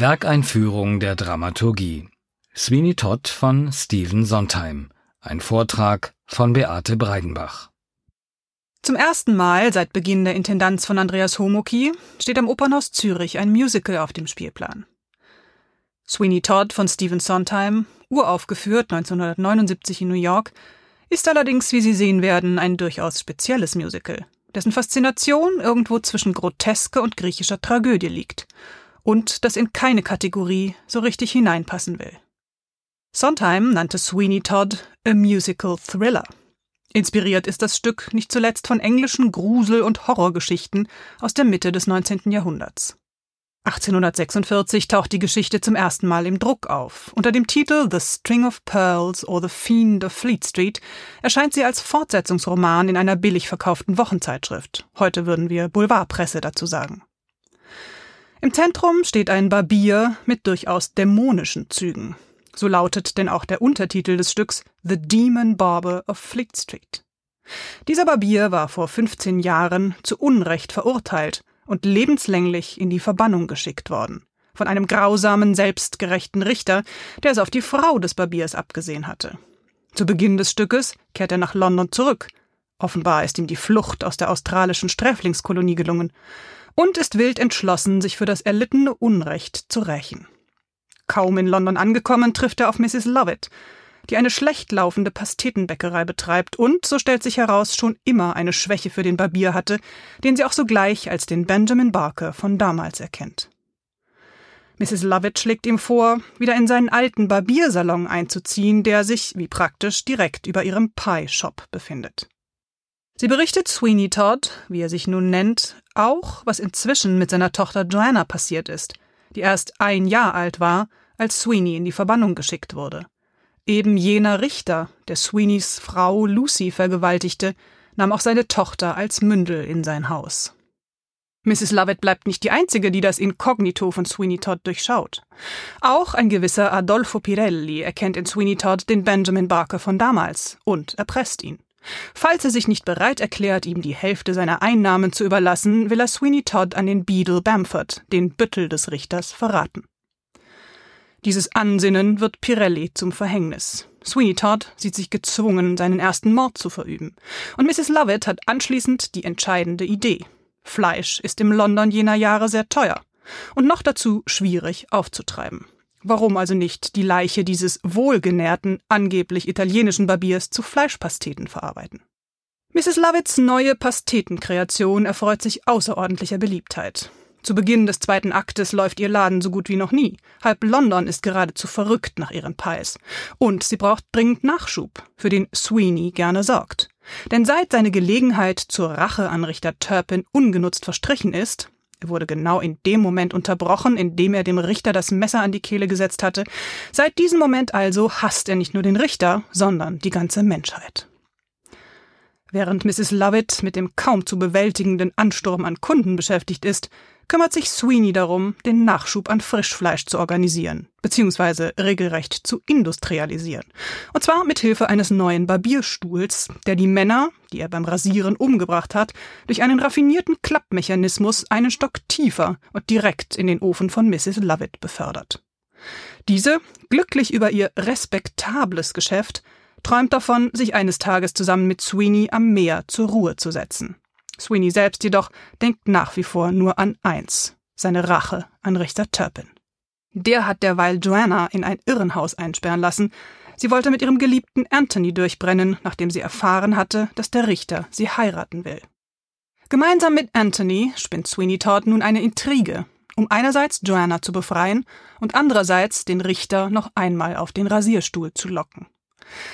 Werkeinführung der Dramaturgie. Sweeney Todd von Stephen Sondheim. Ein Vortrag von Beate Breidenbach. Zum ersten Mal seit Beginn der Intendanz von Andreas Homoki steht am Opernhaus Zürich ein Musical auf dem Spielplan. Sweeney Todd von Stephen Sondheim, uraufgeführt 1979 in New York, ist allerdings, wie Sie sehen werden, ein durchaus spezielles Musical, dessen Faszination irgendwo zwischen Groteske und griechischer Tragödie liegt und das in keine Kategorie so richtig hineinpassen will. Sondheim nannte Sweeney Todd a musical thriller. Inspiriert ist das Stück nicht zuletzt von englischen Grusel- und Horrorgeschichten aus der Mitte des 19. Jahrhunderts. 1846 taucht die Geschichte zum ersten Mal im Druck auf. Unter dem Titel The String of Pearls or The Fiend of Fleet Street erscheint sie als Fortsetzungsroman in einer billig verkauften Wochenzeitschrift. Heute würden wir Boulevardpresse dazu sagen. Im Zentrum steht ein Barbier mit durchaus dämonischen Zügen. So lautet denn auch der Untertitel des Stücks The Demon Barber of Fleet Street. Dieser Barbier war vor 15 Jahren zu Unrecht verurteilt und lebenslänglich in die Verbannung geschickt worden. Von einem grausamen, selbstgerechten Richter, der es auf die Frau des Barbiers abgesehen hatte. Zu Beginn des Stückes kehrt er nach London zurück. Offenbar ist ihm die Flucht aus der australischen Sträflingskolonie gelungen und ist wild entschlossen, sich für das erlittene Unrecht zu rächen. Kaum in London angekommen, trifft er auf Mrs. Lovett, die eine schlecht laufende Pastetenbäckerei betreibt und, so stellt sich heraus, schon immer eine Schwäche für den Barbier hatte, den sie auch sogleich als den Benjamin Barker von damals erkennt. Mrs. Lovett schlägt ihm vor, wieder in seinen alten Barbiersalon einzuziehen, der sich, wie praktisch, direkt über ihrem Pie-Shop befindet. Sie berichtet Sweeney Todd, wie er sich nun nennt, auch, was inzwischen mit seiner Tochter Joanna passiert ist, die erst ein Jahr alt war, als Sweeney in die Verbannung geschickt wurde. Eben jener Richter, der Sweeneys Frau Lucy vergewaltigte, nahm auch seine Tochter als Mündel in sein Haus. Mrs. Lovett bleibt nicht die einzige, die das Inkognito von Sweeney Todd durchschaut. Auch ein gewisser Adolfo Pirelli erkennt in Sweeney Todd den Benjamin Barker von damals und erpresst ihn. Falls er sich nicht bereit erklärt, ihm die Hälfte seiner Einnahmen zu überlassen, will er Sweeney Todd an den Beadle Bamford, den Büttel des Richters, verraten. Dieses Ansinnen wird Pirelli zum Verhängnis. Sweeney Todd sieht sich gezwungen, seinen ersten Mord zu verüben. Und Mrs. Lovett hat anschließend die entscheidende Idee. Fleisch ist im London jener Jahre sehr teuer und noch dazu schwierig aufzutreiben. Warum also nicht die Leiche dieses wohlgenährten, angeblich italienischen Barbiers zu Fleischpasteten verarbeiten? Mrs. Lovitts neue Pastetenkreation erfreut sich außerordentlicher Beliebtheit. Zu Beginn des zweiten Aktes läuft ihr Laden so gut wie noch nie. Halb London ist geradezu verrückt nach ihren Pies. Und sie braucht dringend Nachschub, für den Sweeney gerne sorgt. Denn seit seine Gelegenheit zur Rache an Richter Turpin ungenutzt verstrichen ist, er wurde genau in dem Moment unterbrochen, in dem er dem Richter das Messer an die Kehle gesetzt hatte. Seit diesem Moment also hasst er nicht nur den Richter, sondern die ganze Menschheit. Während Mrs. Lovett mit dem kaum zu bewältigenden Ansturm an Kunden beschäftigt ist, kümmert sich Sweeney darum, den Nachschub an Frischfleisch zu organisieren, beziehungsweise regelrecht zu industrialisieren. Und zwar mit Hilfe eines neuen Barbierstuhls, der die Männer, die er beim Rasieren umgebracht hat, durch einen raffinierten Klappmechanismus einen Stock tiefer und direkt in den Ofen von Mrs. Lovett befördert. Diese, glücklich über ihr respektables Geschäft, träumt davon, sich eines Tages zusammen mit Sweeney am Meer zur Ruhe zu setzen. Sweeney selbst jedoch denkt nach wie vor nur an eins, seine Rache an Richter Turpin. Der hat derweil Joanna in ein Irrenhaus einsperren lassen. Sie wollte mit ihrem geliebten Anthony durchbrennen, nachdem sie erfahren hatte, dass der Richter sie heiraten will. Gemeinsam mit Anthony spinnt Sweeney Todd nun eine Intrige, um einerseits Joanna zu befreien und andererseits den Richter noch einmal auf den Rasierstuhl zu locken.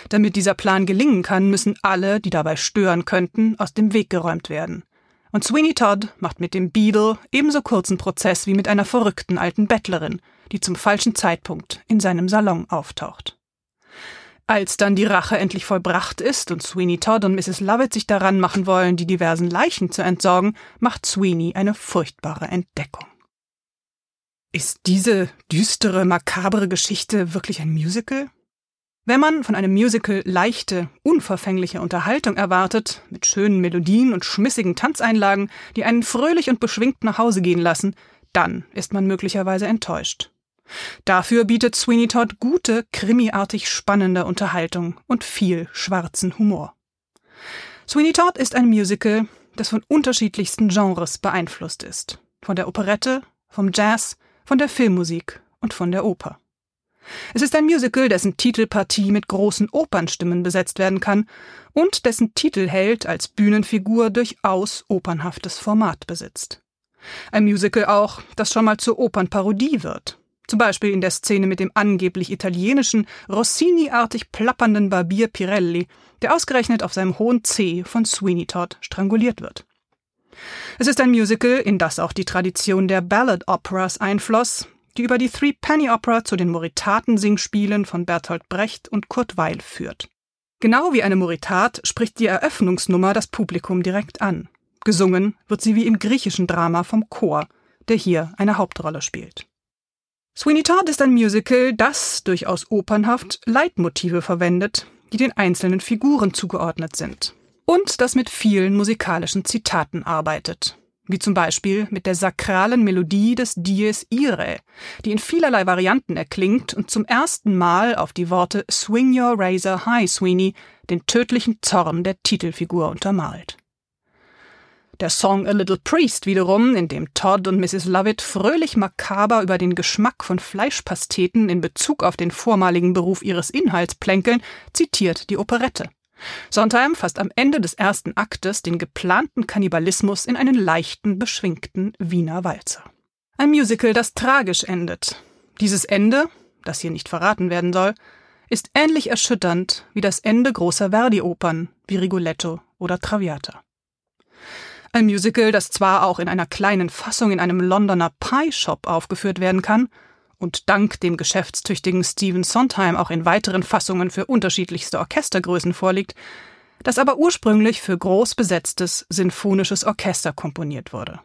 Damit dieser Plan gelingen kann, müssen alle, die dabei stören könnten, aus dem Weg geräumt werden. Und Sweeney Todd macht mit dem Beadle ebenso kurzen Prozess wie mit einer verrückten alten Bettlerin, die zum falschen Zeitpunkt in seinem Salon auftaucht. Als dann die Rache endlich vollbracht ist und Sweeney Todd und Mrs. Lovett sich daran machen wollen, die diversen Leichen zu entsorgen, macht Sweeney eine furchtbare Entdeckung. Ist diese düstere, makabre Geschichte wirklich ein Musical? Wenn man von einem Musical leichte, unverfängliche Unterhaltung erwartet, mit schönen Melodien und schmissigen Tanzeinlagen, die einen fröhlich und beschwingt nach Hause gehen lassen, dann ist man möglicherweise enttäuscht. Dafür bietet Sweeney Todd gute, krimiartig spannende Unterhaltung und viel schwarzen Humor. Sweeney Todd ist ein Musical, das von unterschiedlichsten Genres beeinflusst ist. Von der Operette, vom Jazz, von der Filmmusik und von der Oper. Es ist ein Musical, dessen Titelpartie mit großen Opernstimmen besetzt werden kann und dessen Titelheld als Bühnenfigur durchaus opernhaftes Format besitzt. Ein Musical auch, das schon mal zur Opernparodie wird. Zum Beispiel in der Szene mit dem angeblich italienischen, Rossini-artig plappernden Barbier Pirelli, der ausgerechnet auf seinem hohen C von Sweeney Todd stranguliert wird. Es ist ein Musical, in das auch die Tradition der Ballad Operas einfloss, die über die Three Penny Opera zu den Moritaten-Singspielen von Bertolt Brecht und Kurt Weil führt. Genau wie eine Moritat spricht die Eröffnungsnummer das Publikum direkt an. Gesungen wird sie wie im griechischen Drama vom Chor, der hier eine Hauptrolle spielt. Sweeney Todd ist ein Musical, das durchaus opernhaft Leitmotive verwendet, die den einzelnen Figuren zugeordnet sind. Und das mit vielen musikalischen Zitaten arbeitet. Wie zum Beispiel mit der sakralen Melodie des Dies Irae, die in vielerlei Varianten erklingt und zum ersten Mal auf die Worte Swing your razor high, Sweeney, den tödlichen Zorn der Titelfigur untermalt. Der Song A Little Priest wiederum, in dem Todd und Mrs. Lovett fröhlich makaber über den Geschmack von Fleischpasteten in Bezug auf den vormaligen Beruf ihres Inhalts plänkeln, zitiert die Operette. Sondheim fasst am Ende des ersten Aktes den geplanten Kannibalismus in einen leichten, beschwingten Wiener Walzer. Ein Musical, das tragisch endet. Dieses Ende, das hier nicht verraten werden soll, ist ähnlich erschütternd wie das Ende großer Verdi-Opern wie Rigoletto oder Traviata. Ein Musical, das zwar auch in einer kleinen Fassung in einem Londoner Pie-Shop aufgeführt werden kann und dank dem geschäftstüchtigen Stephen Sondheim auch in weiteren Fassungen für unterschiedlichste Orchestergrößen vorliegt, das aber ursprünglich für groß besetztes sinfonisches Orchester komponiert wurde.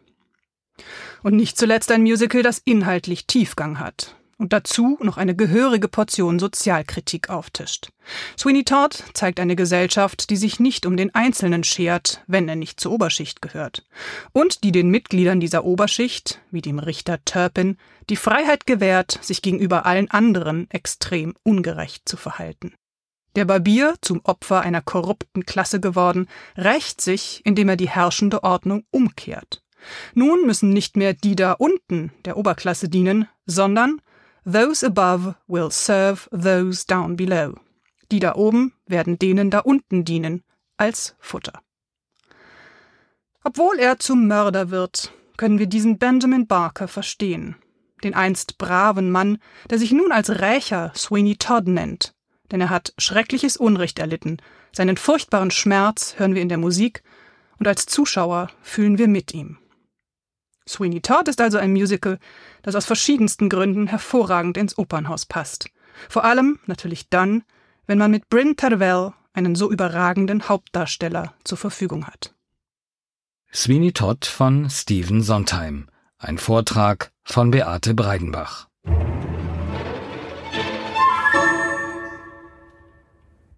Und nicht zuletzt ein Musical, das inhaltlich Tiefgang hat, und dazu noch eine gehörige Portion Sozialkritik auftischt. Sweeney Todd zeigt eine Gesellschaft, die sich nicht um den Einzelnen schert, wenn er nicht zur Oberschicht gehört, und die den Mitgliedern dieser Oberschicht, wie dem Richter Turpin, die Freiheit gewährt, sich gegenüber allen anderen extrem ungerecht zu verhalten. Der Barbier, zum Opfer einer korrupten Klasse geworden, rächt sich, indem er die herrschende Ordnung umkehrt. Nun müssen nicht mehr die da unten der Oberklasse dienen, sondern Those above will serve those down below. Die da oben werden denen da unten dienen, als Futter. Obwohl er zum Mörder wird, können wir diesen Benjamin Barker verstehen, den einst braven Mann, der sich nun als Rächer Sweeney Todd nennt, denn er hat schreckliches Unrecht erlitten, seinen furchtbaren Schmerz hören wir in der Musik, und als Zuschauer fühlen wir mit ihm. Sweeney Todd ist also ein Musical, das aus verschiedensten Gründen hervorragend ins Opernhaus passt. Vor allem natürlich dann, wenn man mit Bryn Tervel einen so überragenden Hauptdarsteller zur Verfügung hat. Sweeney Todd von Stephen Sondheim. Ein Vortrag von Beate Breidenbach.